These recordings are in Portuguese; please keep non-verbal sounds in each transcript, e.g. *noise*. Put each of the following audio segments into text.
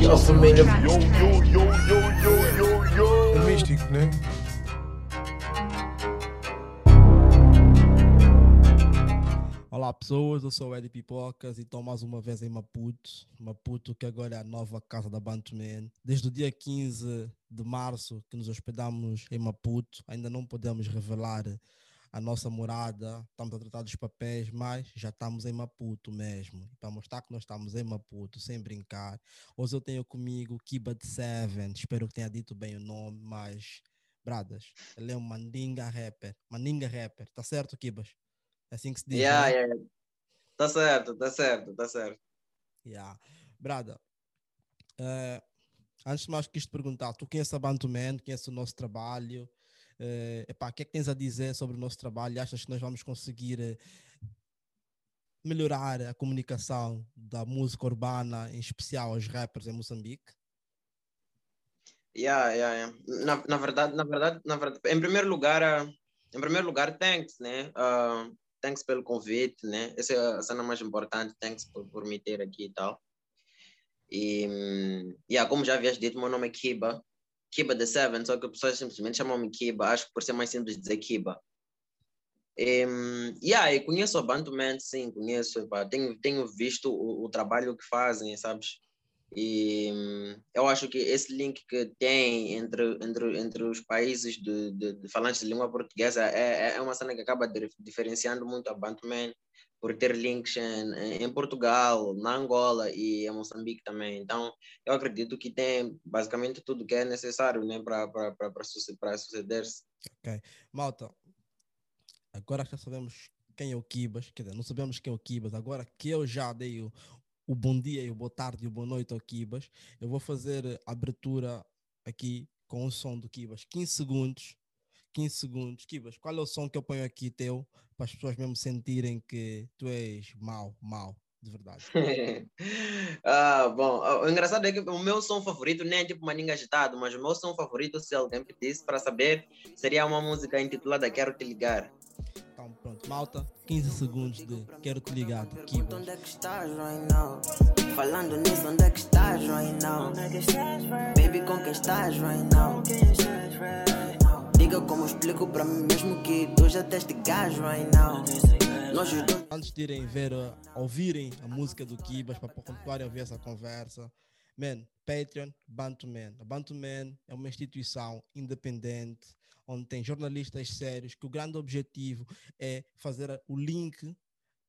Yo, família. Yo, yo, yo, yo, yo, yo, yo. É místico, né? Olá pessoas, eu sou o Eddie Pipocas e estou mais uma vez em Maputo. Maputo que agora é a nova casa da Bantuman. Desde o dia 15 de março que nos hospedamos em Maputo, ainda não podemos revelar a nossa morada, estamos a tratar dos papéis, mas já estamos em Maputo mesmo. Para mostrar que nós estamos em Maputo, sem brincar. Hoje eu tenho comigo Kiba de Seven, espero que tenha dito bem o nome, mas bradas, ele é um mandinga rapper. Mandinga rapper, tá certo, Kibas? É assim que se diz. Yeah, né? yeah. Tá certo, tá certo, tá certo. Yeah. Brada, eh, antes de mais quis te perguntar, tu conheces a Bantuman, conheces o nosso trabalho, eh, epá, o que é que tens a dizer sobre o nosso trabalho? Achas que nós vamos conseguir eh, melhorar a comunicação da música urbana, em especial aos rappers em Moçambique? Yeah, yeah, yeah. Na, na verdade, na verdade, na verdade, em primeiro lugar, ah, em primeiro lugar, thanks, né? Ah, thanks pelo convite, né? Essa é a cena mais importante, thanks por, por me ter aqui e tal. E, hum, yeah, como já havias dito, meu nome é Kiba, Kiba the Seven, só que as pessoas simplesmente chamam-me Kiba, acho que por ser mais simples dizer Kiba. E, yeah, eu conheço a Bantuman, sim, conheço, tenho, tenho visto o, o trabalho que fazem, sabes? E eu acho que esse link que tem entre, entre, entre os países de, de, de falantes de língua portuguesa é, é- é uma cena que acaba diferenciando muito a Bantuman por ter links em, em Portugal, na Angola e em Moçambique também. Então, eu acredito que tem basicamente tudo que é necessário né, para suceder-se. Ok. Malta, agora já sabemos quem é o Kibas, quer dizer, não sabemos quem é o Kibas, agora que eu já dei o, o bom dia e o boa tarde e o boa noite ao Kibas, eu vou fazer a abertura aqui com o som do Kibas. 15 segundos. 15 segundos. Kibas, qual é o som que eu ponho aqui teu para as pessoas mesmo sentirem que tu és mau, mau, de verdade? *laughs* ah, bom, o engraçado é que o meu som favorito nem é tipo maninga agitado, mas o meu som favorito, se alguém pedisse para saber, seria uma música intitulada Quero Te Ligar. Então pronto, malta, 15 segundos de Quero Te Ligar. Onde é que estás right now? Falando nisso, onde é que estás right now? Baby, com quem estás right now? Diga como explico para mim mesmo que tu já teste gajo right now. Antes de irem ver, uh, ouvirem a música do Kibas, para continuarem a ouvir essa conversa, man, Patreon, Bantuman. A Bantuman é uma instituição independente, onde tem jornalistas sérios, que o grande objetivo é fazer o link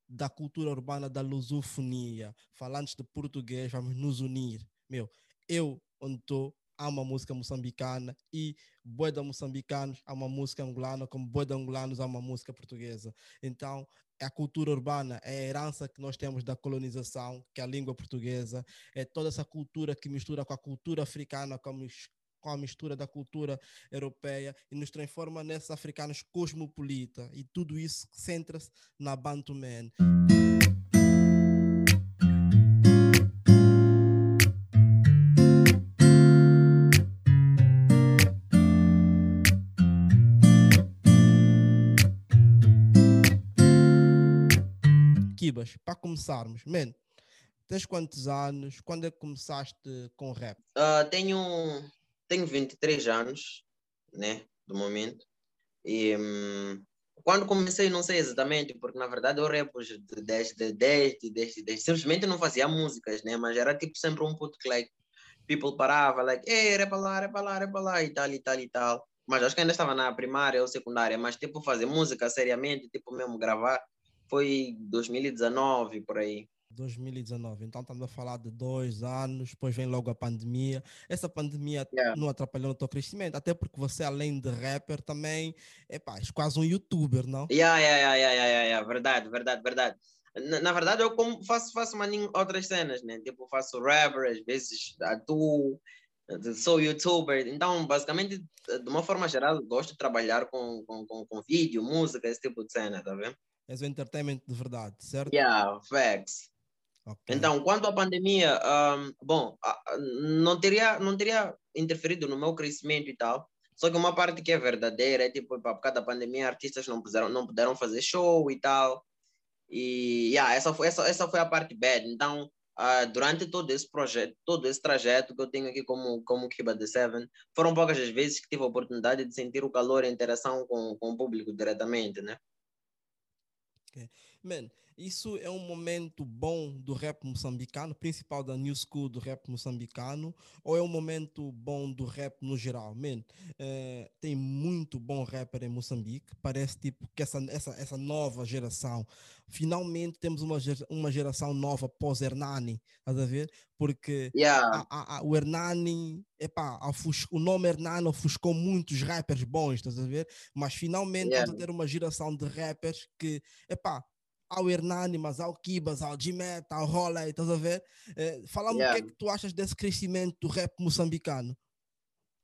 da cultura urbana da lusofonia. Falantes de português, vamos nos unir. Meu, eu, onde estou, amo a música moçambicana e boi da moçambicanos amo a música angolana, como boi de angolanos amo a música portuguesa. Então, a cultura urbana, é a herança que nós temos da colonização, que é a língua portuguesa, é toda essa cultura que mistura com a cultura africana, com a, mis- com a mistura da cultura europeia e nos transforma nesses africanos cosmopolita. E tudo isso centra-se na Bantu Man. Para começarmos, man, tens quantos anos? Quando é que começaste com rap? Ah, tenho, tenho 23 anos, né, do momento. E hum, quando comecei, não sei exatamente, porque na verdade eu de- desde, desde, desde, desde, simplesmente não fazia músicas, né, mas era tipo sempre um puto que, like, people parava, like, ei, repa lá, repa lá, repa lá, e tal, e tal, e tal. Mas acho que ainda estava na primária ou secundária, mas tipo fazer música seriamente, tipo mesmo gravar, foi 2019, por aí. 2019, então estamos a falar de dois anos, depois vem logo a pandemia. Essa pandemia Yeah. não atrapalhou o teu crescimento, até porque você, além de rapper, também é quase um youtuber, não? Yeah, yeah, yeah, yeah, yeah, yeah, yeah. Verdade, verdade, verdade. Na, na verdade, eu como faço, faço maninho outras cenas, né? Tipo, faço rapper, às vezes atuo, eh, sou youtuber. Então, basicamente, eh, de uma forma geral, gosto de trabalhar com, com, com, com vídeo, música, esse tipo de cena, tá vendo? És o entertainment de verdade, certo? Yeah, facts. Ok. Então, quanto à pandemia, ahm, bom, não teria, não teria interferido no meu crescimento e tal. Só que uma parte que é verdadeira é tipo, por causa da pandemia, artistas não puderam, não puderam fazer show e tal. E yeah, essa, foi, essa, essa foi a parte bad. Então, ah, durante todo esse projeto, todo esse trajeto que eu tenho aqui como, como Kiba The Seven, foram poucas as vezes que tive a oportunidade de sentir o calor e a interação com, com o público diretamente, né? Man, isso é um momento bom do rap moçambicano, principal da new school do rap moçambicano, ou é um momento bom do rap no geral? Man, eh, tem muito bom rapper em Moçambique, parece tipo que essa, essa, essa nova geração, finalmente temos uma, uma geração nova pós-Hernani, estás a ver? Porque Yeah, a- a- o Hernani, epá, ofus- o nome Hernani ofuscou muitos rappers bons, estás a ver? Mas finalmente Yeah. estamos a ter uma geração de rappers que, epá, ao Hernani, mas ao Kibas, ao G-Meta, ao Roley, estás a ver? Eh, Fala-me o que é Yeah. que tu achas desse crescimento do rap moçambicano.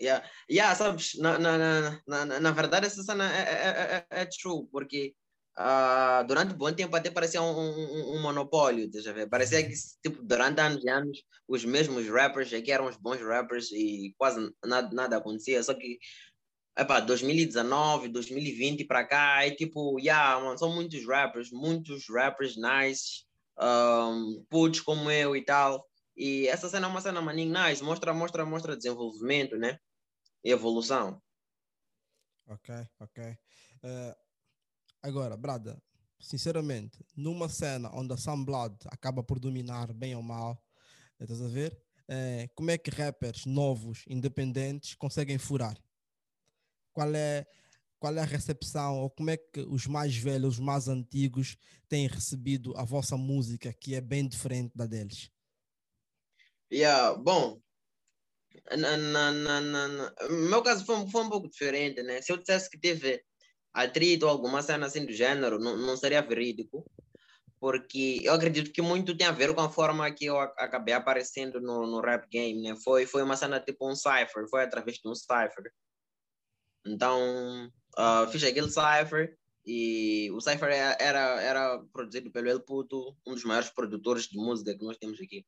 yeah, yeah, sabes, na, na, na, na, na- verdade essa cena é, é, é, é true, porque ah, durante um bom tempo até parecia um, um, um monopólio, estás a ver? Parecia que tipo, durante anos e anos os mesmos rappers aqui eram os bons rappers e quase nada, nada acontecia, só que Epá, 2019, 2020 para cá, é tipo, yeah, mano, são muitos rappers, muitos rappers nice, um, putos como eu e tal. E essa cena é uma cena maninho nice, mostra, mostra, mostra desenvolvimento, né? E evolução. Ok, ok. Eh, agora, Brada, sinceramente, numa cena onde a Sam Blood acaba por dominar bem ou mal, estás a ver? Eh, como é que rappers novos, independentes, conseguem furar? Qual é, qual é a recepção, ou como é que os mais velhos, os mais antigos, têm recebido a vossa música, que é bem diferente da deles? Yeah, bom, na, na, na, na, no meu caso foi, foi um pouco diferente, né? Se eu dissesse que teve atrito ou alguma cena assim do gênero, não, não seria verídico, porque eu acredito que muito tem a ver com a forma que eu acabei aparecendo no, no rap game, né? Foi, foi uma cena tipo um cypher, foi através de um cypher. Então, ah, fiz aquele cypher e o cypher era, era, era produzido pelo El Puto, um dos maiores produtores de música que nós temos aqui.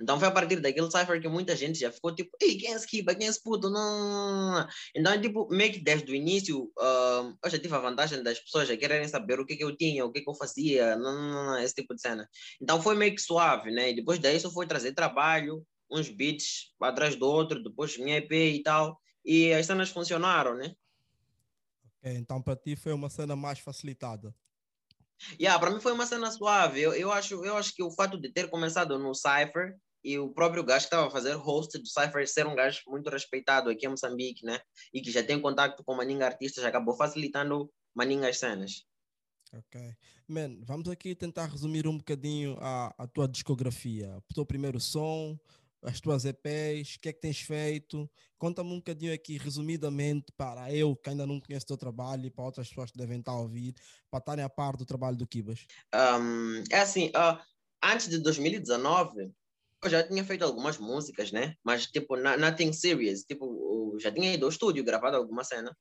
Então foi a partir daquele cypher que muita gente já ficou tipo, ei, quem é esse Kiba? Quem é esse puto? Não, não, não. Então, tipo, meio que desde o início, ah, eu já tive a vantagem das pessoas já quererem saber o que, que eu tinha, o que, que eu fazia, não, esse tipo de cena. Então foi meio que suave, né? E depois daí só foi trazer trabalho, uns beats atrás do outro, depois minha EP e tal. E as cenas funcionaram, né? Ok, então para ti foi uma cena mais facilitada. Yeah, para mim foi uma cena suave. Eu, eu, acho, eu acho que o fato de ter começado no Cypher e o próprio gajo que estava a fazer host do Cypher ser um gajo muito respeitado aqui em Moçambique, né? E que já tem contato com Maninga artistas, acabou facilitando Maninga as cenas. Ok. Man, vamos aqui tentar resumir um bocadinho a, a tua discografia. O teu primeiro som, as tuas EPs, o que é que tens feito? Conta-me um bocadinho aqui, resumidamente, para eu que ainda não conheço o teu trabalho e para outras pessoas que devem estar a ouvir, para estarem a par do trabalho do Kibas. Um, é assim, ah, antes de 2019, eu já tinha feito algumas músicas, né? Mas, tipo, nothing serious. Tipo, eu já tinha ido ao estúdio, gravado alguma cena.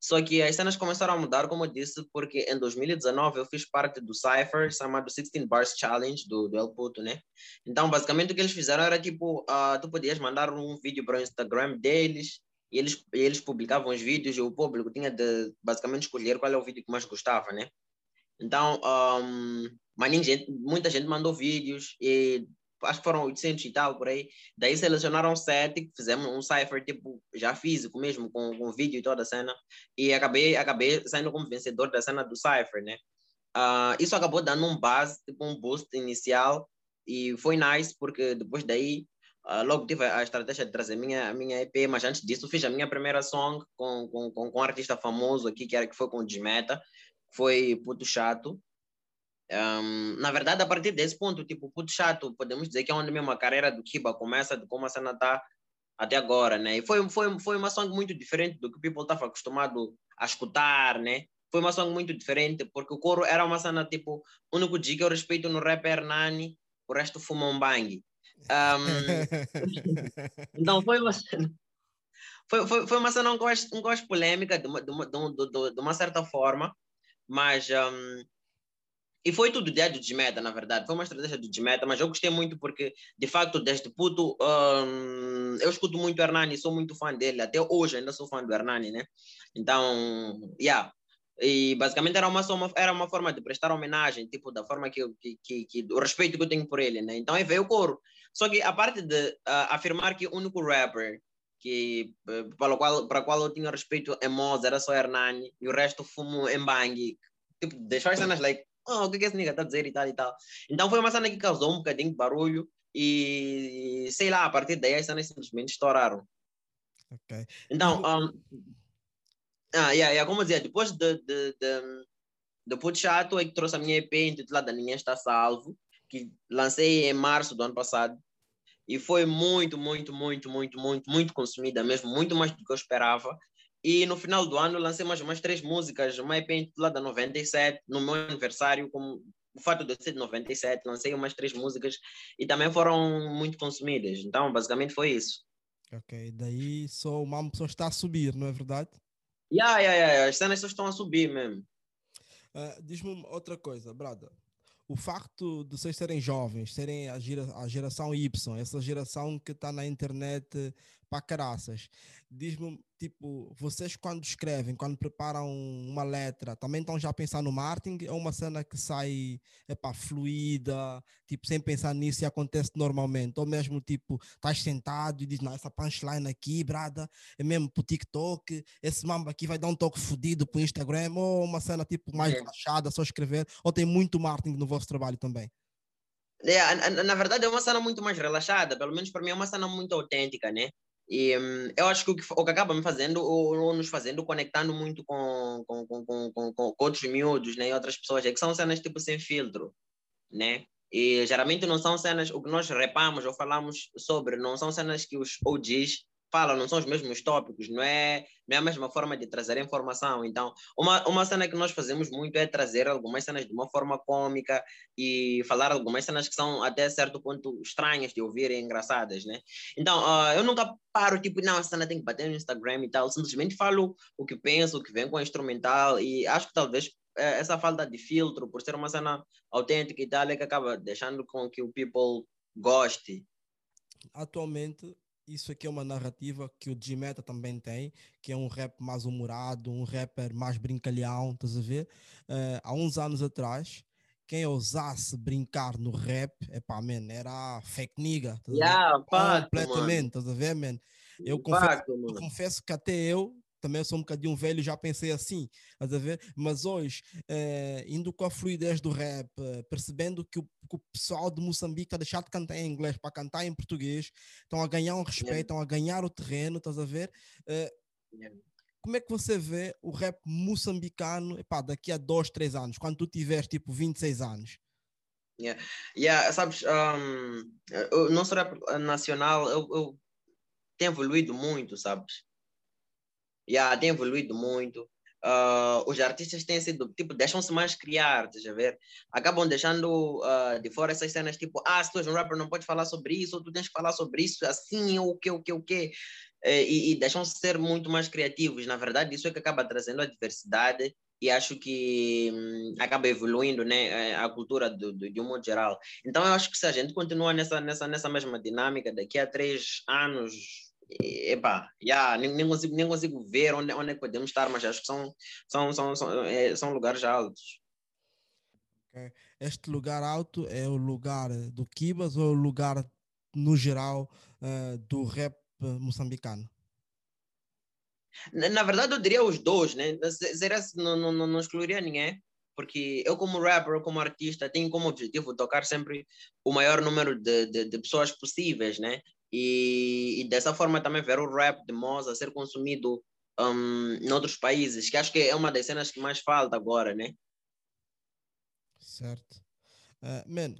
Só que as cenas começaram a mudar, como eu disse, porque em 2019 eu fiz parte do Cypher, chamado 16 Bars Challenge, do, do El Puto, né? Então, basicamente, o que eles fizeram era, tipo, ah, tu podias mandar um vídeo para o Instagram deles, e eles, e eles publicavam os vídeos, e o público tinha de, basicamente, escolher qual é o vídeo que mais gostava, né? Então, um, mas muita gente mandou vídeos e acho que foram 800 e tal por aí. Daí selecionaram sete, fizemos um cipher tipo já físico mesmo, com, com vídeo e toda a cena. E acabei, acabei saindo como vencedor da cena do cipher, né? Ah, isso acabou dando um buzz, tipo um boost inicial e foi nice porque depois daí ah, logo tive a estratégia de trazer minha, minha EP, mas antes disso fiz a minha primeira song com, com, com, com um artista famoso aqui, que, era, que foi com o Desmeta, foi Puto Chato. Um, na verdade, a partir desse ponto, tipo, Puto Chato, podemos dizer que é onde mesmo a carreira do Kiba começa, de como a cena está até agora, né? E foi, foi, foi uma song muito diferente do que o people estava acostumado a escutar, né? Foi uma song muito diferente, porque o coro era uma cena, tipo, o único dia que eu respeito no rap é Hernani, o resto fuma um bang. Um, *laughs* então foi uma cena. Foi, foi, foi uma cena um gosto, um gosto polêmica, de uma, de, uma, de, uma, de uma certa forma, mas. Um, e foi tudo ideia do Desmeta, na verdade. Foi uma estratégia do Desmeta, mas eu gostei muito porque, de facto, desde puto, um, eu escuto muito o Hernani, sou muito fã dele. Até hoje ainda sou fã do Hernani, né? Então, yeah. E basicamente era uma, uma, era uma forma de prestar homenagem, tipo, da forma que, eu, que, que, que o respeito que eu tenho por ele, né? Então aí veio o coro. Só que a parte de uh, afirmar que o único rapper que, uh, para, qual, para qual eu tinha respeito é Moz, era só Hernani, e o resto fumo em Bang. Tipo, deixou as cenas like, oh, o que, que esse nigga está a dizer e tal e tal. Então foi uma cena que causou um bocadinho de barulho e sei lá, a partir daí as cenas simplesmente estouraram. Ok. Então, um, ah, yeah, yeah, como eu dizia, depois de, de, de, de Puto Chato é que trouxe a minha EP intitulada Ninguém Está Salvo, que lancei em março do ano passado. E foi muito, muito, muito, muito, muito, muito consumida mesmo, muito mais do que eu esperava. E no final do ano lancei mais umas três músicas, uma EP intitulada 97, no meu aniversário, como o fato de eu ser de 97, lancei umas três músicas e também foram muito consumidas. Então, basicamente foi isso. Ok, daí só o mambo só está a subir, não é verdade? Yeah, yeah, yeah. As cenas só estão a subir mesmo. Uh, Diz-me outra coisa, brada. O facto de vocês serem jovens, serem a, gera, a geração Y, essa geração que está na internet para caraças, diz-me, tipo, vocês quando escrevem, quando preparam uma letra, também estão já a pensar no marketing? É uma cena que sai, epá, fluida, tipo, sem pensar nisso e acontece normalmente? Ou mesmo, tipo, estás sentado e diz, não, essa punchline aqui, brada, é mesmo pro TikTok, esse mamba aqui vai dar um toque fodido pro Instagram, ou uma cena, tipo, mais relaxada, só escrever, ou tem muito marketing no vosso trabalho também? É, na, na verdade é uma cena muito mais relaxada, pelo menos para mim é uma cena muito autêntica, né? E um, eu acho que o que, o que acaba me fazendo, ou, ou nos fazendo, conectando muito com, com, com, com, com, com outros miúdos, né? E outras pessoas, é que são cenas tipo sem filtro, né? E geralmente não são cenas, o que nós repamos ou falamos sobre, não são cenas que os OGs falam, não são os mesmos tópicos, não é, não é a mesma forma de trazer informação. Então, uma, uma cena que nós fazemos muito é trazer algumas cenas de uma forma cômica e falar algumas cenas que são até certo ponto estranhas de ouvir e engraçadas, né? Então, uh, eu nunca paro, tipo, não, essa cena tem que bater no Instagram e tal, simplesmente falo o que penso, o que vem com a instrumental e acho que talvez eh, essa falta de filtro, por ser uma cena autêntica e tal, é que acaba deixando com que o people goste. Atualmente, isso aqui é uma narrativa que o G-Meta também tem, que é um rap mais humorado, um rapper mais brincalhão, estás a ver? Uh, há uns anos atrás, quem ousasse brincar no rap, epá, man, era fake nigga, estás yeah, a ver? Completamente, estás a ver, man? Eu confesso, eu confesso que até eu também sou um bocadinho velho, já pensei assim, a ver? Mas hoje, eh, indo com a fluidez do rap, percebendo que o, que o, pessoal de Moçambique está a deixar de cantar em inglês para cantar em português, estão a ganhar um respeito, yeah. estão a ganhar o terreno, estás a ver? Eh, yeah. Como é que você vê o rap moçambicano epá, daqui a dois, três anos, quando tu tiveres tipo 26 anos? Yeah. Yeah, sabes, um, o nosso rap nacional eu, eu, tem evoluído muito, sabes? Yeah, tem evoluído muito. Uh, os artistas têm sido, tipo, deixam-se mais criar, estás a ver? Acabam deixando uh, de fora essas cenas, tipo, ah, se tu és um rapper não pode falar sobre isso, ou tu tens que falar sobre isso, assim, ou o que, o que, o que. Eh, e, e deixam-se ser muito mais criativos. Na verdade, isso é que acaba trazendo a diversidade e acho que hum, acaba evoluindo né, a cultura do, do, de um modo geral. Então, eu acho que se a gente continua nessa, nessa, nessa mesma dinâmica, daqui a três anos, epá, yeah, nem, nem, consigo, nem consigo ver onde, onde é que podemos estar, mas acho que são, são, são, são, é, são lugares altos. Este lugar alto é o lugar do Kibas ou o lugar, no geral, uh, do rap moçambicano? Na, na, verdade, eu diria os dois, né? Seria, não, não, não excluiria ninguém, porque eu, como rapper, como artista, tenho como objetivo tocar sempre o maior número de, de, de pessoas possíveis, né? E, e, dessa forma também ver o rap de Moza ser consumido um, em outros países, que acho que é uma das cenas que mais falta agora, né? Certo. Uh, man,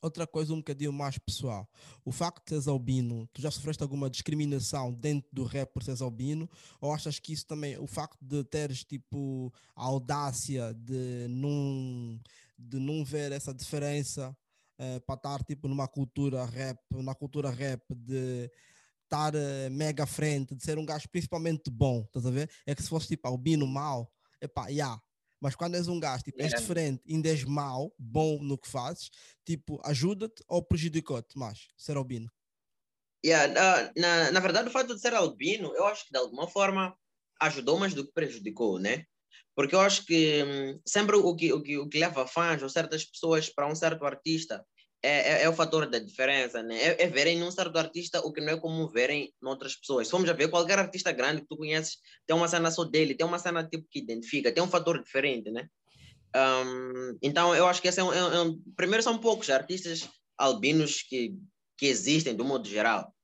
outra coisa um bocadinho mais pessoal. O facto de seres albino, tu já sofreste alguma discriminação dentro do rap por seres albino? Ou achas que isso também, o facto de teres tipo a audácia de não, de não ver essa diferença uh, para estar tipo numa cultura rap, na cultura rap de estar uh, mega frente, de ser um gajo principalmente bom, estás a ver? É que se fosse tipo albino mau, epá, já. Yeah. Mas quando és um gajo, tipo, yeah. és diferente, ainda és mau, bom no que fazes, tipo, ajuda-te ou prejudicou-te mais ser albino? Yeah, uh, na, na verdade, o fato de ser albino, eu acho que de alguma forma ajudou mais do que prejudicou, né? Porque eu acho que hum, sempre o que, o, que, o que leva fãs ou certas pessoas para um certo artista é, é, é o fator da diferença, né? É, é verem num certo artista o que não é comum verem noutras pessoas. Formos a ver, qualquer artista grande que tu conheces tem uma cena só dele, tem uma cena tipo que identifica, tem um fator diferente, né? Um, então eu acho que esse é um, é um, primeiro são poucos artistas albinos que, que existem do modo geral.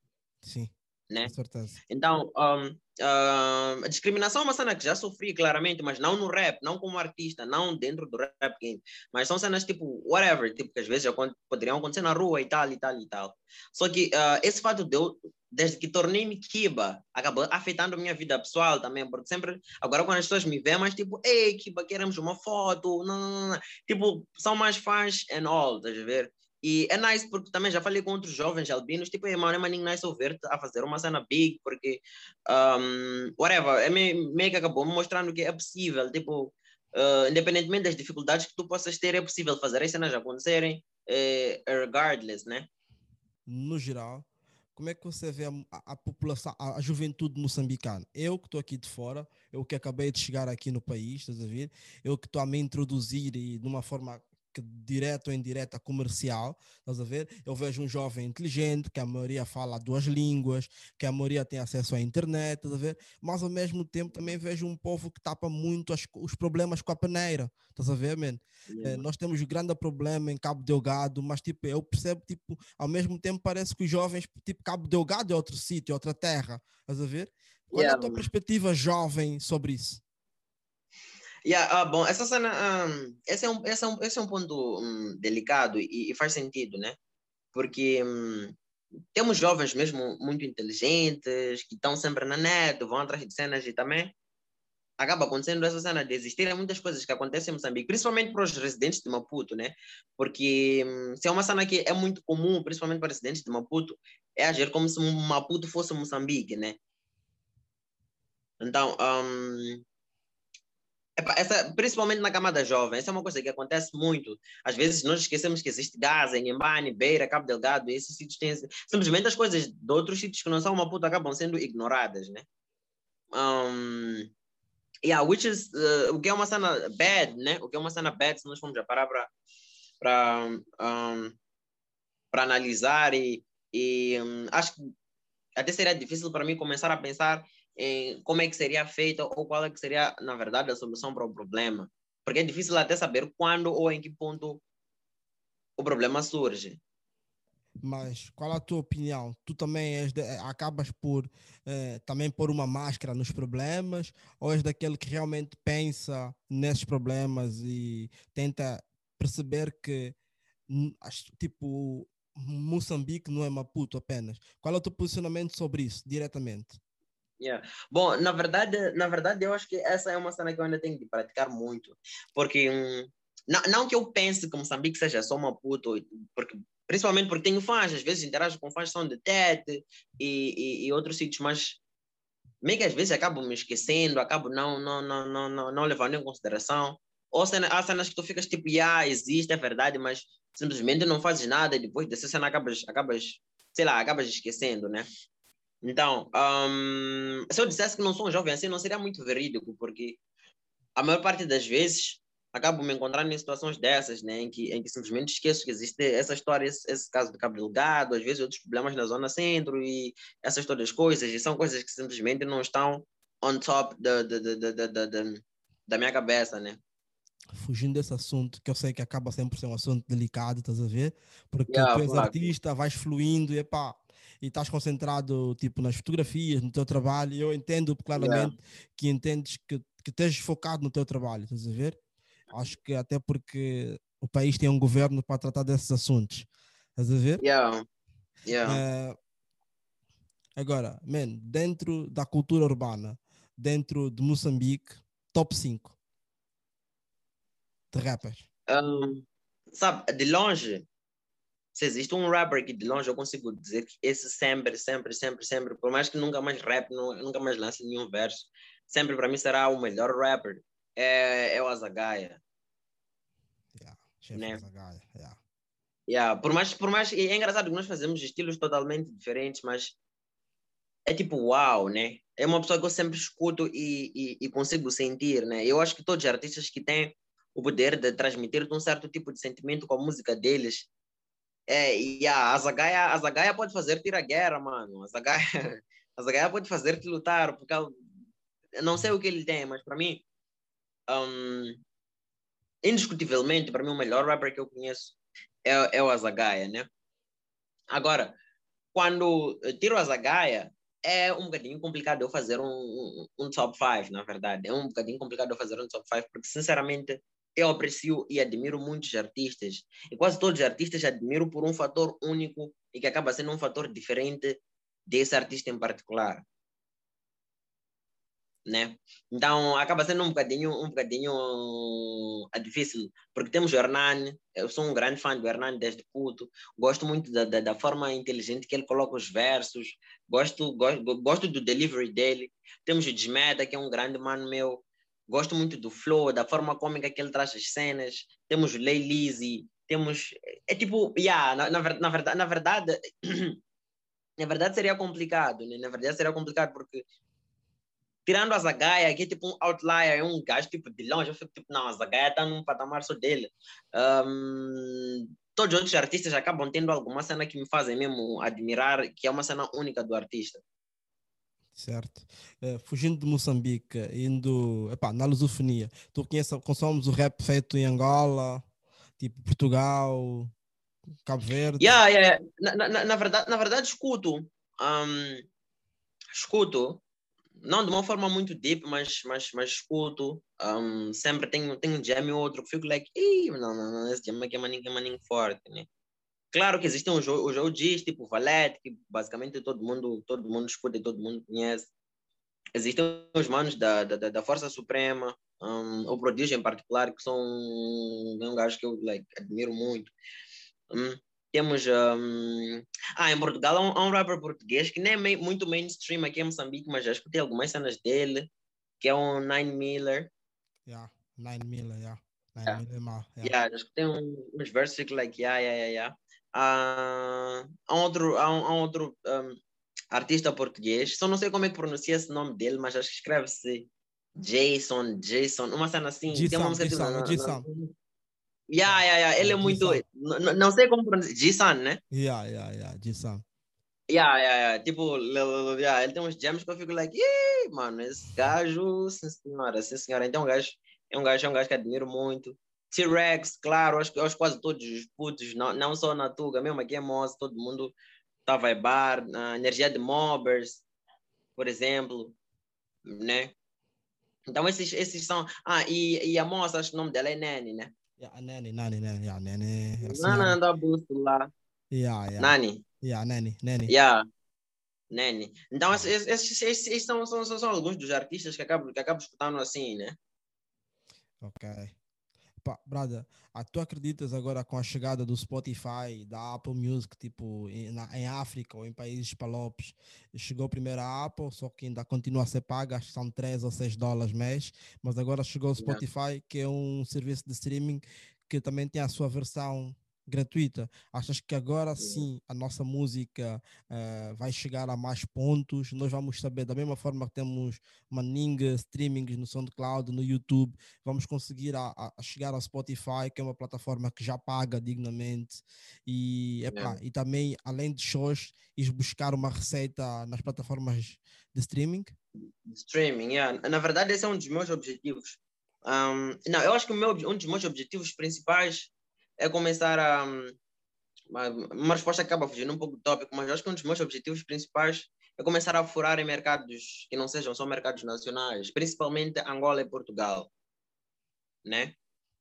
Sim, né? com certeza. Então, um, uh, a discriminação é uma cena que já sofri claramente, mas não no rap, não como artista, não dentro do rap game, mas são cenas tipo whatever, tipo que às vezes poderiam acontecer na rua e tal e tal e tal. Só que uh, esse fato de eu, desde que tornei-me Kiba, acabou afetando a minha vida pessoal também, porque sempre, agora quando as pessoas me veem, mas tipo, ei Kiba, queremos uma foto, não, não, não, tipo, são mais fãs and all, estás a ver? E é nice porque também já falei com outros jovens albinos, tipo, é mano, é maninho nice ouvir a fazer uma cena big, porque, um, whatever, é meio, meio que acabou me mostrando que é possível, tipo, uh, independentemente das dificuldades que tu possas ter, é possível fazer as cenas acontecerem, é, regardless, né? No geral, como é que você vê a, a população, a, a, juventude moçambicana? Eu que estou aqui de fora, eu que acabei de chegar aqui no país, estás a ver? Eu que estou a me introduzir e de uma forma que direto ou indireta comercial, estás a ver? Eu vejo um jovem inteligente, que a maioria fala duas línguas, que a maioria tem acesso à internet, estás a ver? Mas ao mesmo tempo também vejo um povo que tapa muito as, os problemas com a peneira, estás a ver, man? É, nós temos um grande problema em Cabo Delgado, mas tipo, eu percebo, tipo, ao mesmo tempo parece que os jovens, tipo, Cabo Delgado é outro sítio, outra terra, estás a ver? Qual yeah, é a tua man. perspectiva jovem sobre isso? Yeah, ah, bom, essa cena, um, esse, é um, esse, é um, esse é um ponto um, delicado e, e, faz sentido, né? Porque um, temos jovens mesmo muito inteligentes, que estão sempre na net, vão atrás de cenas e também acaba acontecendo essa cena de existirem muitas coisas que acontecem em Moçambique, principalmente para os residentes de Maputo, né? Porque hum, se é uma cena que é muito comum, principalmente para residentes de Maputo, é agir como se Maputo fosse Moçambique, né? Então, um, essa, principalmente na camada jovem, essa é uma coisa que acontece muito. Às vezes nós esquecemos que existe Gaza, Inhambane, Beira, Cabo Delgado, esses sítios têm. Simplesmente as coisas de outros sítios que não são uma puta acabam sendo ignoradas, né? Um, yeah, which is, uh, o que é uma cena bad, né? O que é uma cena bad, se nós formos já parar para para um, para analisar e, e um, acho que até seria difícil para mim começar a pensar como é que seria feito ou qual é que seria, na verdade, a solução para o problema. Porque é difícil até saber quando ou em que ponto o problema surge. Mas qual a tua opinião? Tu também és de, acabas por eh, também pôr uma máscara nos problemas ou és daquele que realmente pensa nesses problemas e tenta perceber que tipo Moçambique não é Maputo apenas? Qual é o teu posicionamento sobre isso diretamente? Yeah. Bom, na verdade, na verdade, eu acho que essa é uma cena que eu ainda tenho que praticar muito, porque hum, não, não que eu pense que Moçambique seja só Maputo, porque, principalmente porque tenho fãs, às vezes interajo com fãs são de Tete e, e, e outros sítios, mas meio que às vezes acabo me esquecendo, acabo não, não, não, não, não, não levando em consideração. Ou cena, há cenas que tu ficas tipo, yeah, existe, é verdade, mas simplesmente não fazes nada e depois dessa cena acabas, acabas sei lá, acabas esquecendo, né? Então, um, se eu dissesse que não sou um jovem assim, não seria muito verídico, porque a maior parte das vezes acabo me encontrando em situações dessas, né, em que, em que simplesmente esqueço que existe essa história, esse, esse caso do Cabo Delgado, às vezes outros problemas na zona centro e essas todas as coisas, e são coisas que simplesmente não estão on top da, da, da, da, da, da, da minha cabeça, né? fugindo desse assunto, que eu sei que acaba sempre sendo um assunto delicado, estás a ver? Porque yeah, tu és claro. artista, vais fluindo e epá, e estás concentrado tipo nas fotografias, no teu trabalho, eu entendo claramente yeah. que entendes que, que estejas focado no teu trabalho, estás a ver? Acho que até porque o país tem um governo para tratar desses assuntos, estás a ver? Yeah. Yeah. Uh, agora, man, dentro da cultura urbana, dentro de Moçambique, top 5 de rappers. Um, sabe, de longe, se existe um rapper aqui de longe, eu consigo dizer que esse sempre, sempre, sempre, sempre, por mais que nunca mais rap, nunca mais lance nenhum verso, sempre para mim será o melhor rapper. É, é o Azagaia. Yeah, né? Azagaia, yeah. Yeah, por mais, por mais, é engraçado que nós fazemos estilos totalmente diferentes, mas é tipo uau, né? é uma pessoa que eu sempre escuto e, e, e consigo sentir, né? Eu acho que todos os artistas que têm o poder de transmitir um certo tipo de sentimento com a música deles. É, e a, a, Zagaia, a Zagaia pode fazer-te ir à guerra, mano. A Zagaia, *laughs* a Zagaia pode fazer-te lutar, porque eu não sei o que ele tem, mas para mim, um, indiscutivelmente, para mim, o melhor rapper que eu conheço é, é o Azagaia, né? Agora, quando eu tiro o Azagaia, é um bocadinho complicado eu fazer um, um, um top 5, na verdade. É um bocadinho complicado eu fazer um top 5, porque, sinceramente, eu aprecio e admiro muitos artistas. E quase todos os artistas admiro por um fator único e que acaba sendo um fator diferente desse artista em particular né? Então acaba sendo um bocadinho, um bocadinho uh, difícil, porque temos o Hernani, eu sou um grande fã do Hernani desde puto, gosto muito da, da, da, forma inteligente que ele coloca os versos, gosto, gosto, gosto do delivery dele. Temos o Desmeta, que é um grande mano meu, gosto muito do flow, da forma cômica que ele traz as cenas. Temos o Lay Lizzy, temos. É tipo, yeah, na, na, na verdade, na *clears throat* verdade. na verdade seria complicado, né? Na verdade seria complicado porque tirando a Zagaia, que é tipo um outlier, é um gajo tipo de longe, eu fico tipo, não, a Zagaia está num patamar só dele. Um, todos os outros artistas acabam tendo alguma cena que me fazem mesmo admirar, que é uma cena única do artista. Certo. Uh, fugindo de Moçambique, indo epá, na lusofonia, tu conheces, consomes o rap feito em Angola, tipo Portugal, Cabo Verde? Yeah, yeah. Na, na, na verdade, na verdade, escuto. Um, escuto não de uma forma muito deep, mas, mas, mas escuto. Um, sempre tenho, tenho um jam e outro que fico like, não, não, não, esse jam aqui é maninho, é maninho forte, né? Claro que existem os, os OGs, tipo Valete, que basicamente todo mundo, todo mundo escuta e todo mundo conhece. Existem os manos da, da, da Força Suprema, um, o Prodígio em particular, que são um gajo que eu like, admiro muito. Um, temos. Um... Ah, em Portugal há um, há um rapper português que nem é muito mainstream aqui em Moçambique, mas já escutei algumas cenas dele, que é um Nine Miller. Yeah, Nine Miller, yeah. Nine yeah. Miller, mal. Yeah, yeah já escutei um, uns versos que, like, yeah, yeah, yeah, yeah. Uh, há outro, um, há outro um, artista português, só não sei como é que pronuncia esse nome dele, mas acho que escreve-se Jason, Jason, uma cena assim. Jason, tem uma música Jason, Jason. Yeah, yeah, yeah. Ele é muito. Não, não sei como pronunciar. Jisan, né? Yeah, yeah, yeah. Jisan. Yeah, yeah, yeah. Tipo, yeah, ele tem uns gems que eu fico like, mano, esse gajo, sim senhora, sim senhora. Então, um gajo, é um gajo, é um gajo que admiro muito. T-Rex, claro, acho, acho quase todos os putos, não, não só na Tuga, mesmo aqui em Moça, todo mundo tá vibar, a energia de Mobbers, por exemplo, né? Então, esses, esses são. Ah, e, e a moça, acho que o nome dela é Nene, né? Yeah, Nani, Nani, Nani, yeah, Nani. Nana da bússola. Yeah, yeah. Nani. Yeah, Nani, Nani. Yeah. Nani. Então, esses, esses, esses são, são, são, são, alguns dos artistas que acabam, que acabam escutando assim, né? Ok. Pá, brother, ah, tu acreditas agora com a chegada do Spotify, da Apple Music, tipo, em, na, em África ou em países palopes, chegou primeiro a Apple, só que ainda continua a ser paga, acho que são 3 ou 6 dólares mês, mas agora chegou o Spotify, que é um serviço de streaming que também tem a sua versão gratuita. Achas que agora sim a nossa música uh, vai chegar a mais pontos? Nós vamos saber, da mesma forma que temos Manning streamings no SoundCloud, no YouTube, vamos conseguir a, a, chegar ao Spotify, que é uma plataforma que já paga dignamente. E, é. e também, além de shows, ir buscar uma receita nas plataformas de streaming? Streaming, yeah. na verdade, esse é um dos meus objetivos. Um, não, eu acho que meu, um dos meus objetivos principais é começar a. Uma, uma resposta acaba fugindo um pouco do tópico, mas acho que um dos meus objetivos principais é começar a furar em mercados que não sejam só mercados nacionais, principalmente Angola e Portugal. Né?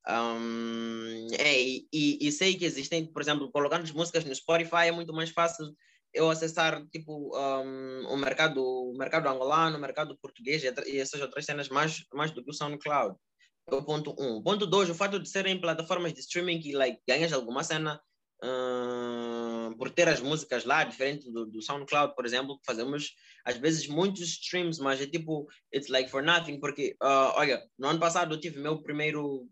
Um, é, e, e, sei que existem, por exemplo, colocando as músicas no Spotify é muito mais fácil eu acessar tipo um, o mercado o mercado angolano, o mercado português e essas outras cenas mais, mais do que o SoundCloud o ponto um. Ponto dois, o fato de serem plataformas de streaming que like, ganhas alguma cena uh, por ter as músicas lá, diferente do, do SoundCloud, por exemplo, que fazemos às vezes muitos streams, mas é tipo, it's like for nothing, porque, uh, olha, no ano passado eu tive meu primeiro,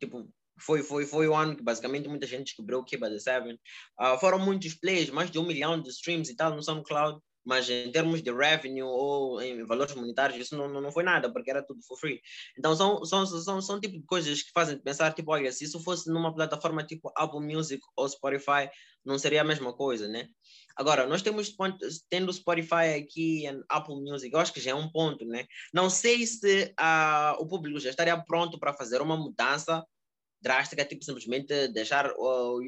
tipo, foi, foi, foi o ano que basicamente muita gente descobriu o Kiba The Seven. Uh, foram muitos plays, mais de um milhão de streams e tal no SoundCloud, mas em termos de revenue ou em valores monetários, isso não, não, foi nada, porque era tudo for free. Então são, são, são, são tipo de coisas que fazem pensar, tipo, olha, se isso fosse numa plataforma tipo Apple Music ou Spotify, não seria a mesma coisa, né? Agora, nós temos, tendo Spotify aqui e Apple Music, eu acho que já é um ponto, né? Não sei se uh, o público já estaria pronto para fazer uma mudança drástica, tipo simplesmente deixar o,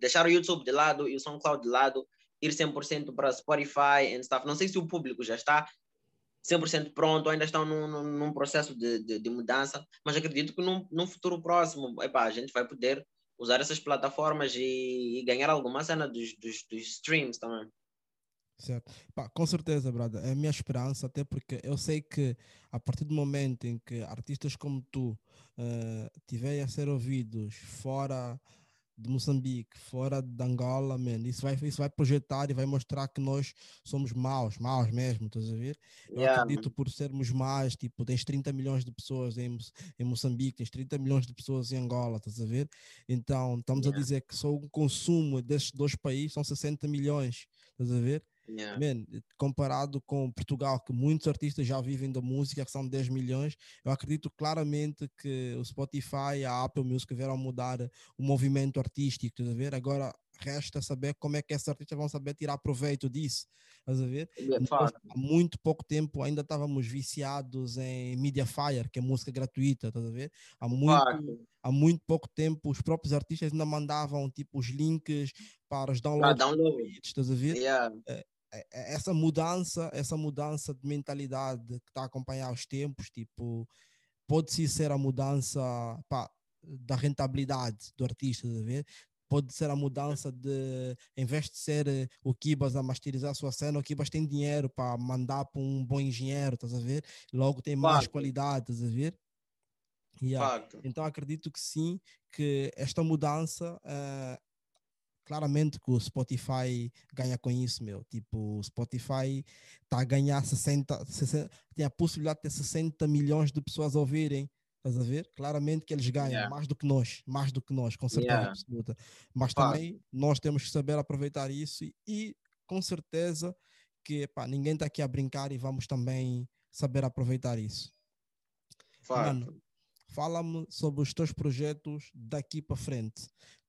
deixar o YouTube de lado e o SoundCloud de lado, ir 100% para Spotify and stuff. Não sei se o público já está 100% pronto, ainda estão num, num processo de, de, de, mudança, mas acredito que num, num futuro próximo a gente vai poder usar essas plataformas e, e ganhar alguma cena dos, dos, dos streams também. Certo. Pá, com certeza, brother. É a minha esperança, até porque eu sei que a partir do momento em que artistas como tu uh, tiverem a ser ouvidos fora de Moçambique, fora de Angola, man, isso vai, isso vai projetar e vai mostrar que nós somos maus, maus mesmo, estás a ver? Eu yeah. acredito por sermos mais, tipo, tens 30 milhões de pessoas em, em Moçambique, tens 30 milhões de pessoas em Angola, estás a ver? Então, estamos yeah. a dizer que só o consumo desses dois países são 60 milhões, estás a ver? Yeah. Man, comparado com Portugal, que muitos artistas já vivem da música, que são 10 milhões, eu acredito claramente que o Spotify e a Apple Music vieram mudar o movimento artístico, estás a ver? Agora resta saber como é que esses artistas vão saber tirar proveito disso, estás a ver? Yeah, há muito pouco tempo ainda estávamos viciados em Mediafire, que é música gratuita, estás a ver? Há muito, há muito pouco tempo os próprios artistas ainda mandavam tipo os links para os downloads, download. estás a ver? Yeah. É, é, essa mudança, essa mudança de mentalidade que está a acompanhar os tempos, tipo, pode sim ser a mudança pá, da rentabilidade do artista, ver? Pode ser a mudança de, em vez de ser eh, o Kibas a masterizar a sua cena, o Kibas tem dinheiro para mandar para um bom engenheiro, estás a ver? Logo tem mais Fato. qualidade, estás a ver? Yeah. Então acredito que sim, que esta mudança uh, claramente que o Spotify ganha com isso, meu. Tipo, o Spotify está a ganhar 60, 60, tem a possibilidade de ter 60 milhões de pessoas a ouvirem. Estás a ver? Claramente que eles ganham Yeah. mais do que nós, mais do que nós, com certeza Yeah. absoluta. Mas Claro. também nós temos que saber aproveitar isso e, e com certeza que pá, ninguém está aqui a brincar e vamos também saber aproveitar isso. Mano, Fato. Fala-me sobre os teus projetos daqui para frente.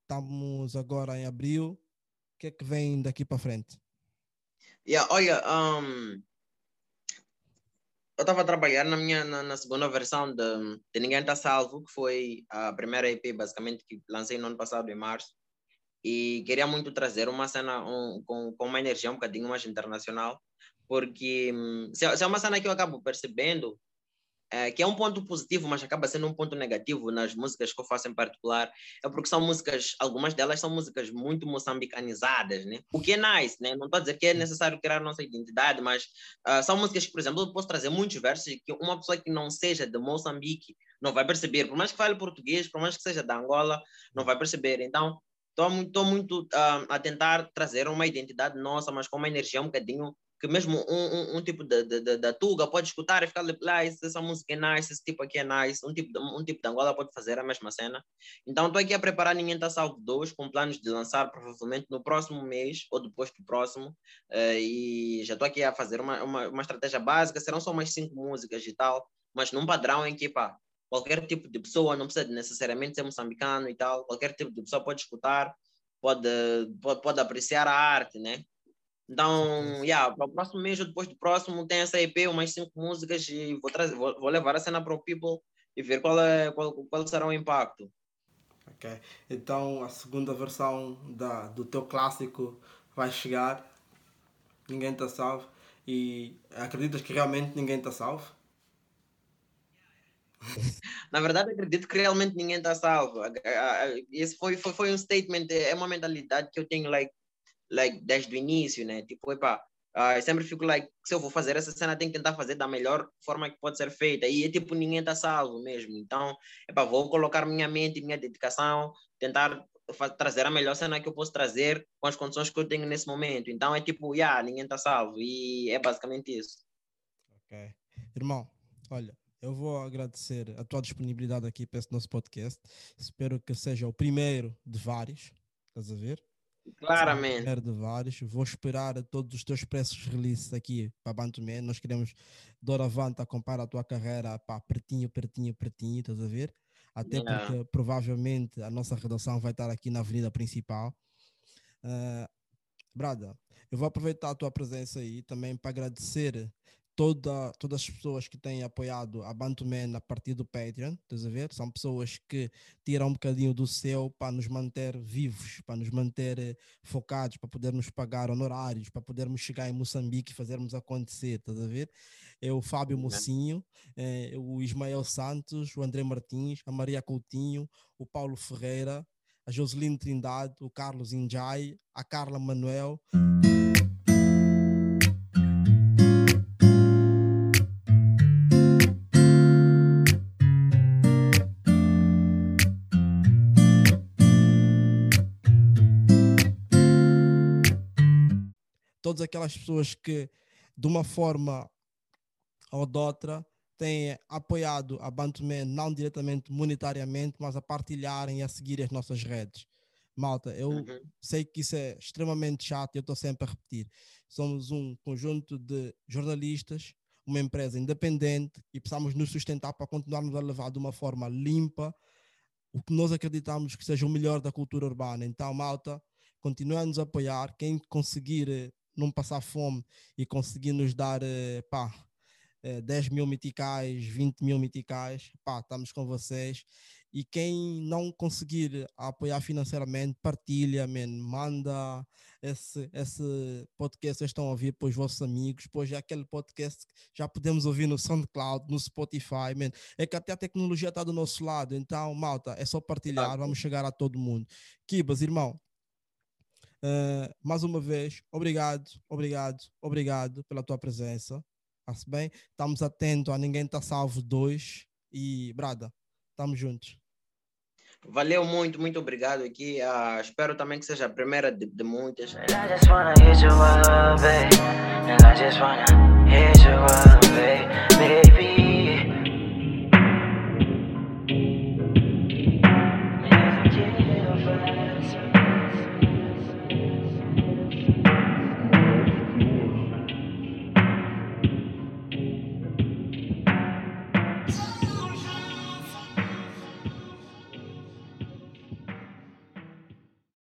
Estamos agora em abril. O que é que vem daqui para frente? Yeah, olha, um, eu estava a trabalhar na minha na, na segunda versão de, de Ninguém Está Salvo, que foi a primeira EP basicamente que lancei no ano passado, em março. E queria muito trazer uma cena um, com, com uma energia um bocadinho mais internacional, porque hum, se, é- se é uma cena que eu acabo percebendo é, que é um ponto positivo, mas acaba sendo um ponto negativo nas músicas que eu faço em particular, é porque são músicas, algumas delas são músicas muito moçambicanizadas, né? O que é nice, né? Não estou a dizer que é necessário criar nossa identidade, mas ah, são músicas que, por exemplo, eu posso trazer muitos versos que uma pessoa que não seja de Moçambique não vai perceber, por mais que fale português, por mais que seja da Angola, não vai perceber. Então, estou muito, muito ah, a tentar trazer uma identidade nossa, mas com uma energia um bocadinho que mesmo um, um, um tipo de, de, de, da Tuga pode escutar e ficar lá, essa música é nice, esse tipo aqui é nice, um tipo, de, um tipo de Angola pode fazer a mesma cena. Então estou aqui a preparar Ninguém Está Salvo 2, com planos de lançar provavelmente no próximo mês ou depois do próximo, eh, e já estou aqui a fazer uma, uma, uma estratégia básica, serão só umas cinco músicas e tal, mas num padrão em que, pá, qualquer tipo de pessoa, não precisa necessariamente ser moçambicano e tal, qualquer tipo de pessoa pode escutar, pode, pode, pode apreciar a arte, né? Então, yeah, para o próximo mês ou depois do próximo tem essa EP, umas cinco músicas e vou, trazer, vou, vou levar a cena para o People e ver qual, é, qual, qual será o impacto. Ok. Então a segunda versão da, do teu clássico vai chegar. Ninguém está salvo. E acreditas que realmente ninguém está salvo? *laughs* Na verdade, acredito que realmente ninguém está salvo. Esse foi, foi, foi um statement, é uma mentalidade que eu tenho like, like, desde o início, né? Tipo, epá, ah, eu sempre fico like, se eu vou fazer essa cena, tenho que tentar fazer da melhor forma que pode ser feita. E é tipo, ninguém está salvo mesmo. Então, epá, vou colocar minha mente, minha dedicação, tentar trazer a melhor cena que eu posso trazer com as condições que eu tenho nesse momento. Então, é tipo, yeah, ninguém está salvo. E é basicamente isso. Ok. Irmão, olha, eu vou agradecer a tua disponibilidade aqui para esse nosso podcast. Espero que seja o primeiro de vários. Estás a ver? Claramente. De vários. Vou esperar todos os teus preços releases aqui para Bantuman. Nós queremos doravante acompanhar a tua carreira pá, pertinho, pertinho, pertinho, estás a ver? Até Yeah. porque provavelmente a nossa redação vai estar aqui na avenida principal. Ah, Brada, eu vou aproveitar a tua presença aí também para agradecer toda, todas as pessoas que têm apoiado a Bantuman a partir do Patreon, estás a ver? São pessoas que tiram um bocadinho do seu para nos manter vivos, para nos manter eh, focados, para podermos pagar honorários, para podermos chegar em Moçambique e fazermos acontecer, estás a ver? É o Fábio Uhum. Mocinho, eh, o Ismael Santos, o André Martins, a Maria Coutinho, o Paulo Ferreira, a Joseline Trindade, o Carlos Injai, a Carla Manuel. Todas aquelas pessoas que, de uma forma ou de outra, têm apoiado a Bantuman, não diretamente monetariamente, mas a partilharem e a seguir as nossas redes. Malta, eu Uhum. sei que isso é extremamente chato e eu estou sempre a repetir. Somos um conjunto de jornalistas, uma empresa independente e precisamos nos sustentar para continuarmos a levar de uma forma limpa o que nós acreditamos que seja o melhor da cultura urbana. Então, malta, continuem a nos apoiar. Quem conseguir não passar fome e conseguir nos dar eh, pá, eh, 10 mil meticais, 20 mil meticais, pá, estamos com vocês. E quem não conseguir apoiar financeiramente, partilha, man, manda esse, esse podcast que vocês estão a ouvir para os vossos amigos, pois é aquele podcast que já podemos ouvir no SoundCloud, no Spotify, man. É que até a tecnologia está do nosso lado, então, malta, é só partilhar, vamos chegar a todo mundo. Kibas, irmão, Uh, mais uma vez, obrigado, obrigado, obrigado pela tua presença. Está-se bem? Estamos atentos a ninguém está salvo dois. E, Brada, estamos juntos. Valeu muito, muito obrigado aqui. Uh, espero também que seja a primeira de, de muitas. And I just wanna hit you up, eh. just wanna. Eh. Baby.